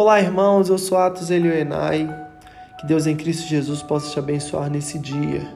Olá, irmãos, eu sou Atos Elioenai. Que Deus em Cristo Jesus possa te abençoar nesse dia.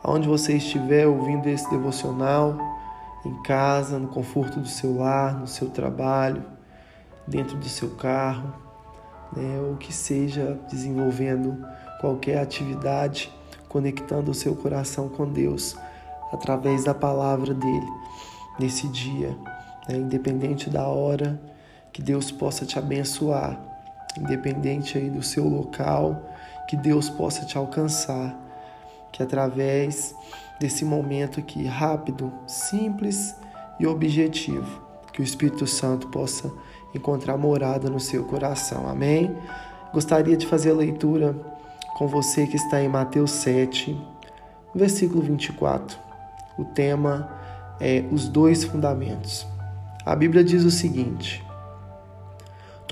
Aonde você estiver ouvindo esse devocional, em casa, no conforto do seu lar, no seu trabalho, dentro do seu carro, né, ou que seja desenvolvendo qualquer atividade, conectando o seu coração com Deus através da palavra dele nesse dia, né, independente da hora que Deus possa te abençoar, independente aí do seu local, que Deus possa te alcançar, que através desse momento aqui rápido, simples e objetivo, que o Espírito Santo possa encontrar morada no seu coração. Amém? Gostaria de fazer a leitura com você que está em Mateus 7, versículo 24. O tema é os dois fundamentos. A Bíblia diz o seguinte: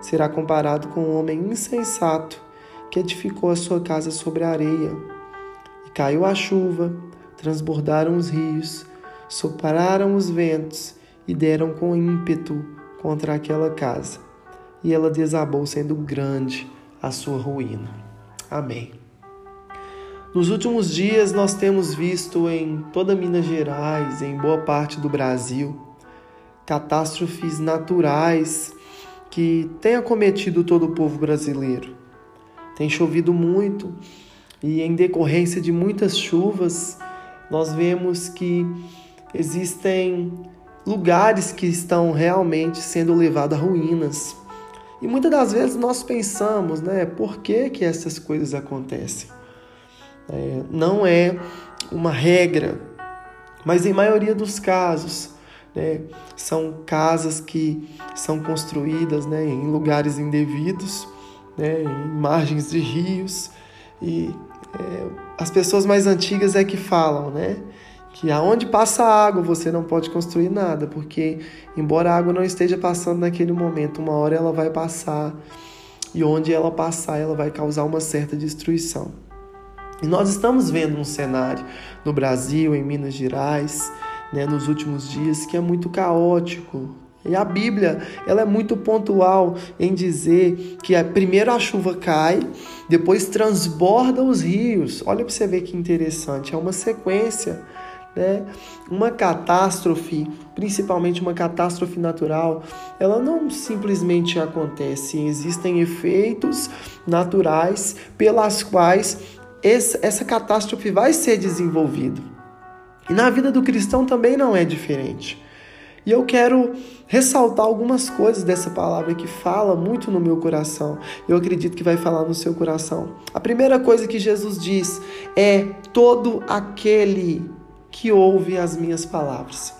será comparado com um homem insensato que edificou a sua casa sobre a areia. E caiu a chuva, transbordaram os rios, sopraram os ventos e deram com ímpeto contra aquela casa. E ela desabou, sendo grande a sua ruína. Amém. Nos últimos dias, nós temos visto em toda Minas Gerais, em boa parte do Brasil, catástrofes naturais que tem acometido todo o povo brasileiro. Tem chovido muito e, em decorrência de muitas chuvas, nós vemos que existem lugares que estão realmente sendo levados a ruínas. E muitas das vezes nós pensamos, né, por que, que essas coisas acontecem? É, não é uma regra, mas em maioria dos casos, né? São casas que são construídas né, em lugares indevidos, né, em margens de rios. E é, as pessoas mais antigas é que falam, né? Que aonde passa água você não pode construir nada, porque embora a água não esteja passando naquele momento, uma hora ela vai passar e onde ela passar ela vai causar uma certa destruição. E nós estamos vendo um cenário no Brasil, em Minas Gerais, né, nos últimos dias que é muito caótico. E a Bíblia, ela é muito pontual em dizer que a, primeiro a chuva cai, depois transborda os rios. Olha para você ver que interessante, é uma sequência. Né? Uma catástrofe, principalmente uma catástrofe natural, ela não simplesmente acontece, existem efeitos naturais pelas quais essa catástrofe vai ser desenvolvida. E na vida do cristão também não é diferente. E eu quero ressaltar algumas coisas dessa palavra que fala muito no meu coração. Eu acredito que vai falar no seu coração. A primeira coisa que Jesus diz é: todo aquele que ouve as minhas palavras.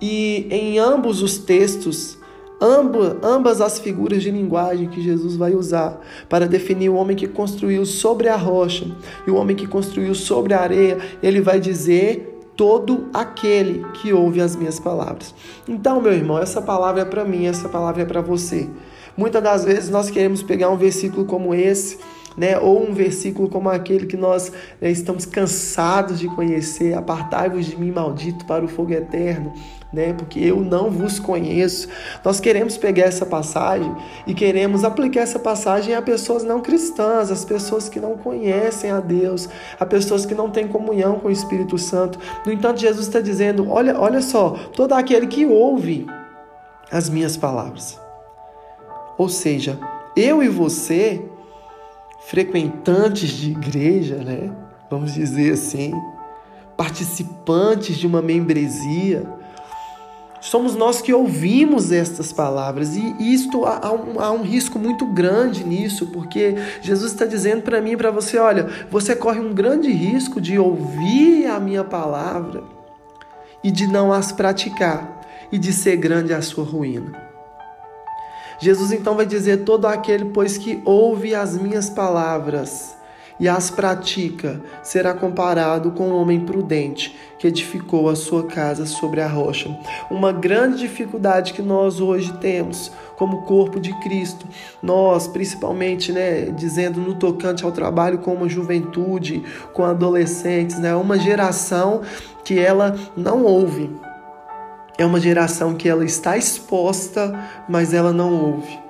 E em ambos os textos, ambas as figuras de linguagem que Jesus vai usar para definir o homem que construiu sobre a rocha e o homem que construiu sobre a areia, ele vai dizer todo aquele que ouve as minhas palavras. Então, meu irmão, essa palavra é para mim, essa palavra é para você. Muitas das vezes nós queremos pegar um versículo como esse né? Ou um versículo como aquele que nós né, estamos cansados de conhecer: Apartai-vos de mim, maldito, para o fogo eterno. Né? Porque eu não vos conheço. Nós queremos pegar essa passagem e queremos aplicar essa passagem a pessoas não cristãs, as pessoas que não conhecem a Deus, a pessoas que não têm comunhão com o Espírito Santo. No entanto, Jesus está dizendo: olha, olha só, todo aquele que ouve as minhas palavras. Ou seja, eu e você frequentantes de igreja, né? Vamos dizer assim, participantes de uma membresia. Somos nós que ouvimos estas palavras e isto há um, há um risco muito grande nisso, porque Jesus está dizendo para mim e para você: olha, você corre um grande risco de ouvir a minha palavra e de não as praticar e de ser grande a sua ruína. Jesus então vai dizer: todo aquele, pois que ouve as minhas palavras e as pratica, será comparado com um homem prudente que edificou a sua casa sobre a rocha. Uma grande dificuldade que nós hoje temos como corpo de Cristo, nós principalmente, né, dizendo no tocante ao trabalho com uma juventude, com adolescentes, né, uma geração que ela não ouve. É uma geração que ela está exposta, mas ela não ouve.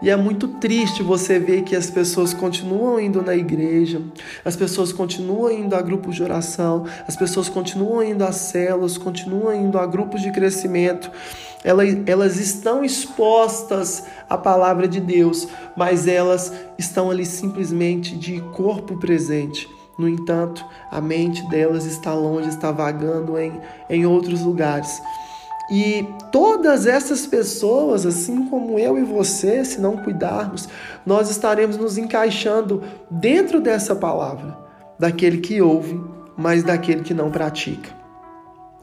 E é muito triste você ver que as pessoas continuam indo na igreja, as pessoas continuam indo a grupos de oração, as pessoas continuam indo a células, continuam indo a grupos de crescimento. Elas, elas estão expostas à palavra de Deus, mas elas estão ali simplesmente de corpo presente. No entanto, a mente delas está longe, está vagando em, em outros lugares. E todas essas pessoas, assim como eu e você, se não cuidarmos, nós estaremos nos encaixando dentro dessa palavra, daquele que ouve, mas daquele que não pratica.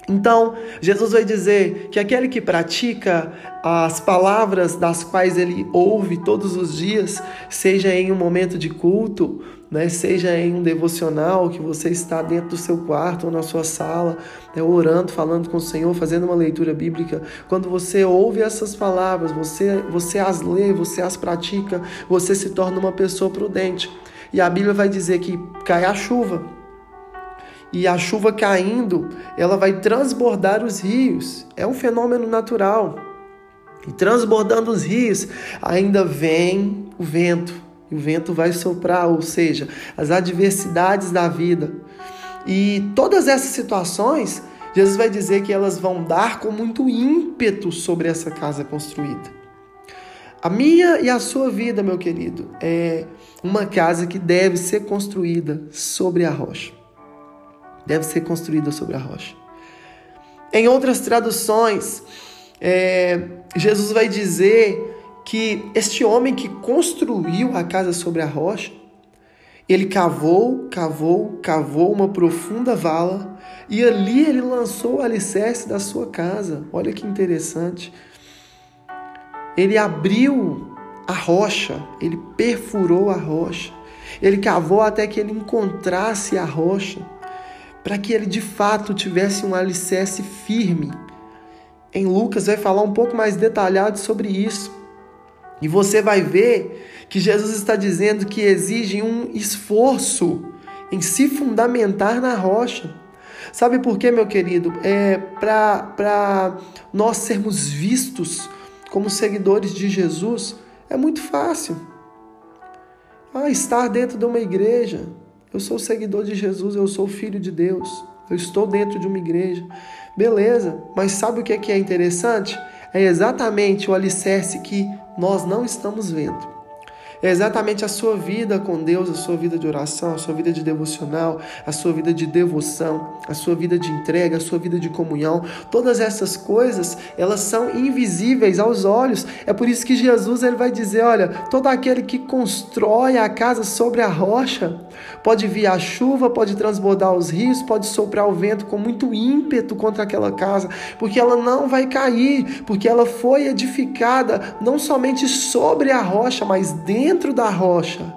Então, Jesus vai dizer que aquele que pratica as palavras das quais ele ouve todos os dias, seja em um momento de culto, né, seja em um devocional que você está dentro do seu quarto ou na sua sala, né, orando, falando com o Senhor, fazendo uma leitura bíblica, quando você ouve essas palavras, você, você as lê, você as pratica, você se torna uma pessoa prudente. E a Bíblia vai dizer que cai a chuva, e a chuva caindo, ela vai transbordar os rios. É um fenômeno natural. E transbordando os rios, ainda vem o vento. O vento vai soprar, ou seja, as adversidades da vida. E todas essas situações, Jesus vai dizer que elas vão dar com muito ímpeto sobre essa casa construída. A minha e a sua vida, meu querido, é uma casa que deve ser construída sobre a rocha deve ser construída sobre a rocha. Em outras traduções, é, Jesus vai dizer que este homem que construiu a casa sobre a rocha, ele cavou, cavou, cavou uma profunda vala e ali ele lançou o alicerce da sua casa. Olha que interessante. Ele abriu a rocha, ele perfurou a rocha, ele cavou até que ele encontrasse a rocha para que ele de fato tivesse um alicerce firme. Em Lucas vai falar um pouco mais detalhado sobre isso. E você vai ver que Jesus está dizendo que exige um esforço em se fundamentar na rocha. Sabe por quê, meu querido? É para nós sermos vistos como seguidores de Jesus é muito fácil. Ah, estar dentro de uma igreja, eu sou seguidor de Jesus, eu sou filho de Deus, eu estou dentro de uma igreja. Beleza, mas sabe o que é, é interessante? É exatamente o alicerce que nós não estamos vendo. É exatamente a sua vida com Deus, a sua vida de oração, a sua vida de devocional, a sua vida de devoção, a sua vida de entrega, a sua vida de comunhão. Todas essas coisas, elas são invisíveis aos olhos. É por isso que Jesus ele vai dizer, olha, todo aquele que constrói a casa sobre a rocha, pode vir a chuva, pode transbordar os rios, pode soprar o vento com muito ímpeto contra aquela casa, porque ela não vai cair, porque ela foi edificada não somente sobre a rocha, mas dentro dentro da rocha.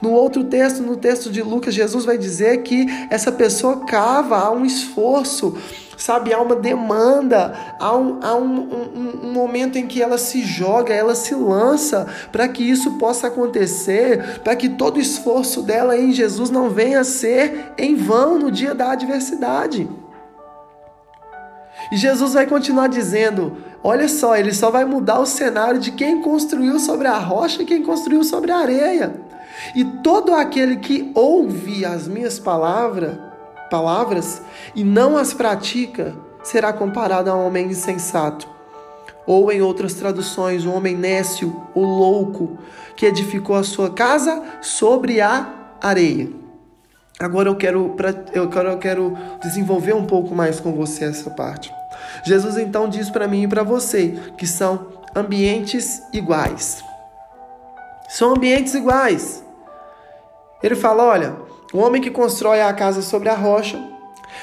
No outro texto, no texto de Lucas, Jesus vai dizer que essa pessoa cava, há um esforço, sabe? Há uma demanda, há um, há um, um, um momento em que ela se joga, ela se lança para que isso possa acontecer, para que todo esforço dela em Jesus não venha a ser em vão no dia da adversidade. E Jesus vai continuar dizendo: olha só, ele só vai mudar o cenário de quem construiu sobre a rocha e quem construiu sobre a areia. E todo aquele que ouve as minhas palavras, palavras e não as pratica, será comparado a um homem insensato. Ou em outras traduções, um homem nécio ou louco que edificou a sua casa sobre a areia. Agora eu quero, eu quero, eu quero desenvolver um pouco mais com você essa parte. Jesus então diz para mim e para você que são ambientes iguais. São ambientes iguais. Ele fala: olha, o homem que constrói a casa sobre a rocha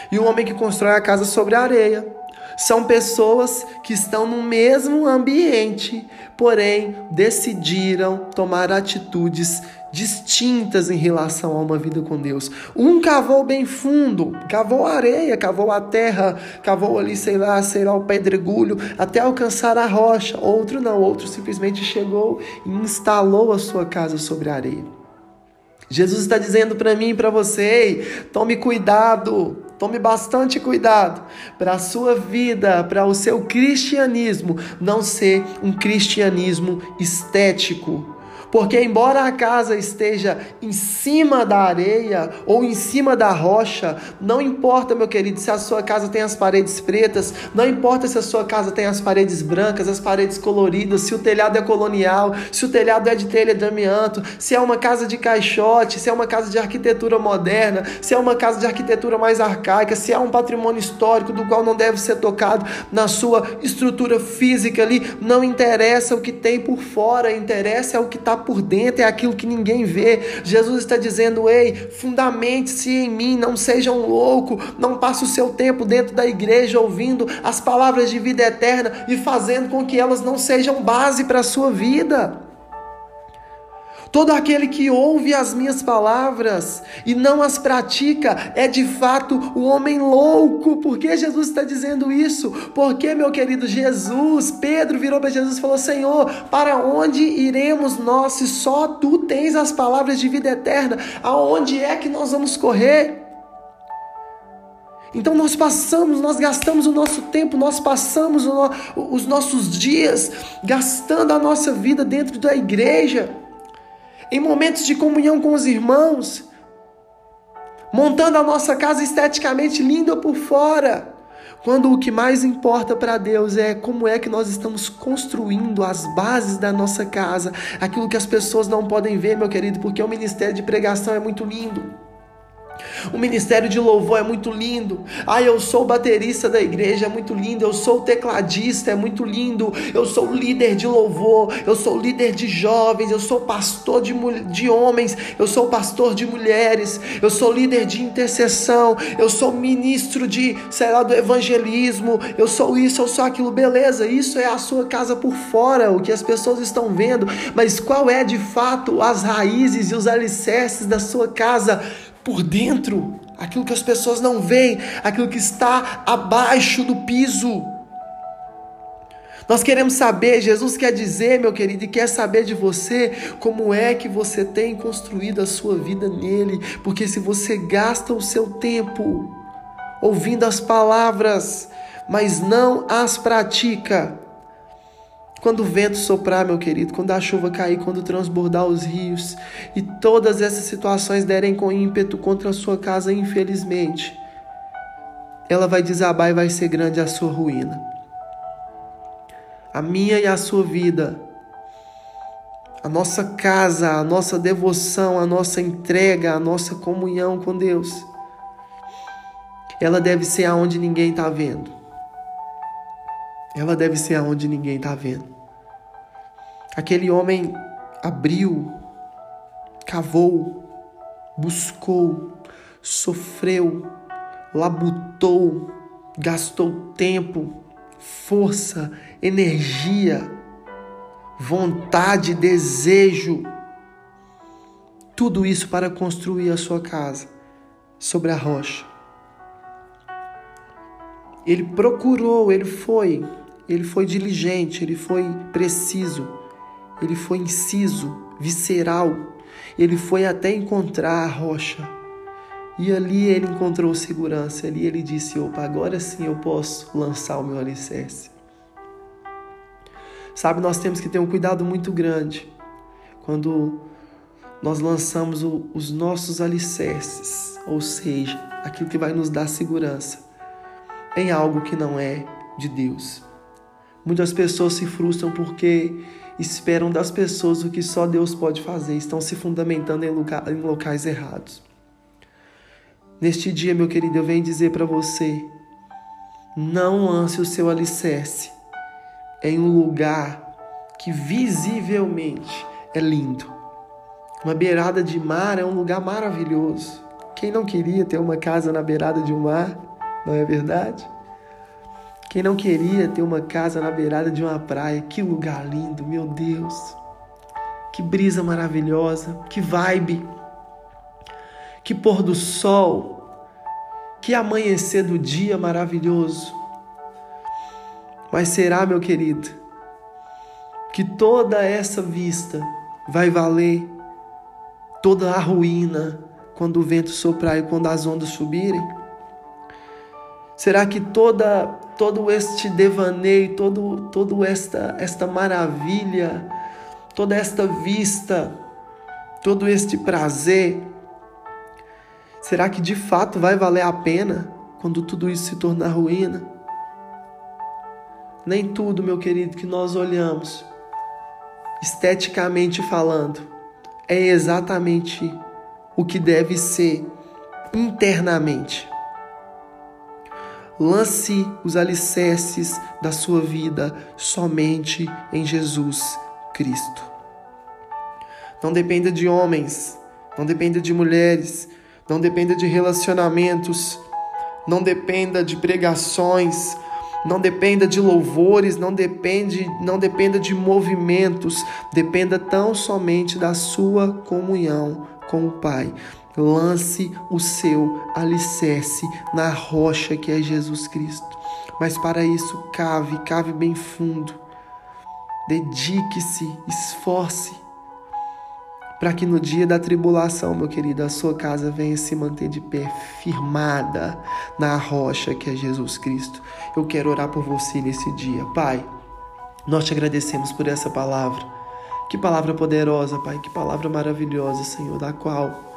e o homem que constrói a casa sobre a areia. São pessoas que estão no mesmo ambiente, porém decidiram tomar atitudes distintas em relação a uma vida com Deus. Um cavou bem fundo, cavou a areia, cavou a terra, cavou ali, sei lá, sei lá, o pedregulho, até alcançar a rocha. Outro não, outro simplesmente chegou e instalou a sua casa sobre a areia. Jesus está dizendo para mim e para você: tome cuidado, tome bastante cuidado para a sua vida, para o seu cristianismo não ser um cristianismo estético, porque, embora a casa esteja em cima da areia ou em cima da rocha, não importa, meu querido, se a sua casa tem as paredes pretas, não importa se a sua casa tem as paredes brancas, as paredes coloridas, se o telhado é colonial, se o telhado é de telha de amianto, se é uma casa de caixote, se é uma casa de arquitetura moderna, se é uma casa de arquitetura mais arcaica, se é um patrimônio histórico do qual não deve ser tocado na sua estrutura física ali, não interessa o que tem por fora, interessa é o que está por dentro, é aquilo que ninguém vê. Jesus está dizendo: ei, fundamente-se em mim, não sejam louco, não passe o seu tempo dentro da igreja ouvindo as palavras de vida eterna e fazendo com que elas não sejam base para a sua vida. Todo aquele que ouve as minhas palavras e não as pratica é de fato o homem louco. Por que Jesus está dizendo isso? Porque, meu querido Jesus, Pedro virou para Jesus e falou: Senhor, para onde iremos nós se só tu tens as palavras de vida eterna? Aonde é que nós vamos correr? Então nós passamos, nós gastamos o nosso tempo, nós passamos os nossos dias gastando a nossa vida dentro da igreja em momentos de comunhão com os irmãos, montando a nossa casa esteticamente linda por fora, quando o que mais importa para Deus é como é que nós estamos construindo as bases da nossa casa, aquilo que as pessoas não podem ver, meu querido, porque o ministério de pregação é muito lindo. O ministério de louvor é muito lindo. Ah, eu sou baterista da igreja, é muito lindo. Eu sou tecladista, é muito lindo. Eu sou líder de louvor, eu sou líder de jovens, eu sou pastor de, de homens, eu sou pastor de mulheres, eu sou líder de intercessão, eu sou ministro de, sei lá, do evangelismo, eu sou isso, eu sou aquilo. Beleza, isso é a sua casa por fora, o que as pessoas estão vendo, mas qual é de fato as raízes e os alicerces da sua casa? Por dentro, aquilo que as pessoas não veem, aquilo que está abaixo do piso. Nós queremos saber, Jesus quer dizer, meu querido, e quer saber de você como é que você tem construído a sua vida nele, porque se você gasta o seu tempo ouvindo as palavras, mas não as pratica, quando o vento soprar, meu querido, quando a chuva cair, quando transbordar os rios e todas essas situações derem com ímpeto contra a sua casa, infelizmente, ela vai desabar e vai ser grande a sua ruína. A minha e a sua vida, a nossa casa, a nossa devoção, a nossa entrega, a nossa comunhão com Deus, ela deve ser aonde ninguém está vendo ela deve ser aonde ninguém está vendo. Aquele homem abriu, cavou, buscou, sofreu, labutou, gastou tempo, força, energia, vontade, desejo, tudo isso para construir a sua casa sobre a rocha. Ele procurou, ele foi, ele foi diligente, ele foi preciso, ele foi inciso, visceral, ele foi até encontrar a rocha. E ali ele encontrou segurança, ali ele disse: opa, agora sim eu posso lançar o meu alicerce. Sabe, nós temos que ter um cuidado muito grande quando nós lançamos o, os nossos alicerces, ou seja, aquilo que vai nos dar segurança, em algo que não é de Deus. Muitas pessoas se frustram porque esperam das pessoas o que só Deus pode fazer, estão se fundamentando em, lugar, em locais errados. Neste dia, meu querido, eu venho dizer para você: não lance o seu alicerce em um lugar que visivelmente é lindo. Uma beirada de mar é um lugar maravilhoso. Quem não queria ter uma casa na beirada de um mar, não é verdade? Quem não queria ter uma casa na beirada de uma praia? Que lugar lindo, meu Deus. Que brisa maravilhosa, que vibe. Que pôr do sol. Que amanhecer do dia maravilhoso. Mas será, meu querido, que toda essa vista vai valer toda a ruína quando o vento soprar e quando as ondas subirem? Será que toda todo este devaneio, todo todo esta esta maravilha, toda esta vista, todo este prazer, será que de fato vai valer a pena quando tudo isso se tornar ruína? Nem tudo, meu querido, que nós olhamos, esteticamente falando, é exatamente o que deve ser internamente. Lance os alicerces da sua vida somente em Jesus Cristo. Não dependa de homens, não dependa de mulheres, não dependa de relacionamentos, não dependa de pregações, não dependa de louvores, não depende, não dependa de movimentos, dependa tão somente da sua comunhão com o Pai. Lance o seu alicerce na rocha que é Jesus Cristo. Mas para isso, cave, cave bem fundo. Dedique-se, esforce para que no dia da tribulação, meu querido, a sua casa venha se manter de pé, firmada na rocha que é Jesus Cristo. Eu quero orar por você nesse dia. Pai, nós te agradecemos por essa palavra. Que palavra poderosa, Pai, que palavra maravilhosa, Senhor, da qual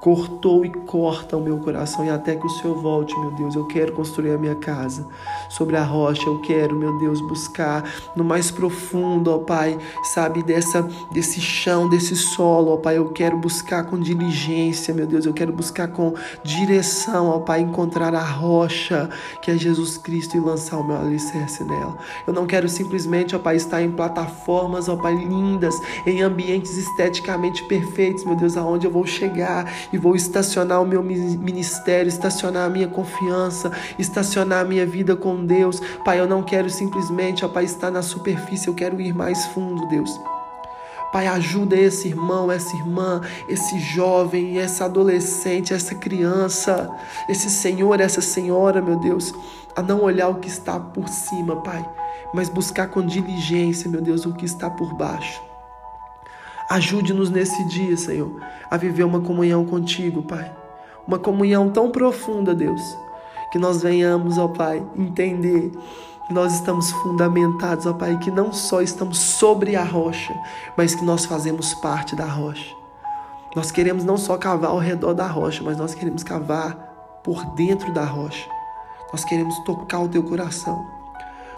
cortou e corta o meu coração e até que o Senhor volte, meu Deus, eu quero construir a minha casa sobre a rocha, eu quero, meu Deus, buscar no mais profundo, ó Pai, sabe, dessa desse chão, desse solo, ó Pai, eu quero buscar com diligência, meu Deus, eu quero buscar com direção, ó Pai, encontrar a rocha que é Jesus Cristo e lançar o meu alicerce nela. Eu não quero simplesmente, ó Pai, estar em plataformas, ó Pai, lindas, em ambientes esteticamente perfeitos, meu Deus, aonde eu vou chegar e vou estacionar o meu ministério, estacionar a minha confiança, estacionar a minha vida com Deus. Pai, eu não quero simplesmente, ó Pai, estar na superfície, eu quero ir mais fundo, Deus. Pai, ajuda esse irmão, essa irmã, esse jovem, essa adolescente, essa criança, esse senhor, essa senhora, meu Deus, a não olhar o que está por cima, Pai, mas buscar com diligência, meu Deus, o que está por baixo. Ajude-nos nesse dia, Senhor, a viver uma comunhão contigo, Pai. Uma comunhão tão profunda, Deus, que nós venhamos, ó Pai, entender que nós estamos fundamentados, ó Pai, que não só estamos sobre a rocha, mas que nós fazemos parte da rocha. Nós queremos não só cavar ao redor da rocha, mas nós queremos cavar por dentro da rocha. Nós queremos tocar o teu coração.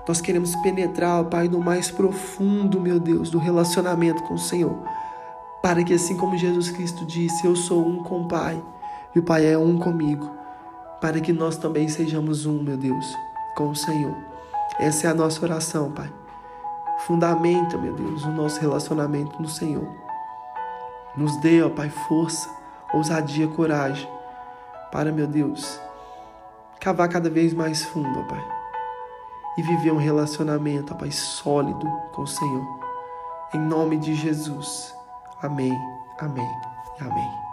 Nós queremos penetrar, ó Pai, no mais profundo, meu Deus, do relacionamento com o Senhor para que assim como Jesus Cristo disse, eu sou um com o Pai e o Pai é um comigo, para que nós também sejamos um, meu Deus, com o Senhor. Essa é a nossa oração, Pai. Fundamenta, meu Deus, o nosso relacionamento no Senhor. Nos dê, ó Pai, força, ousadia, coragem, para, meu Deus, cavar cada vez mais fundo, ó Pai, e viver um relacionamento, ó Pai, sólido com o Senhor. Em nome de Jesus. Amém, amém e amém.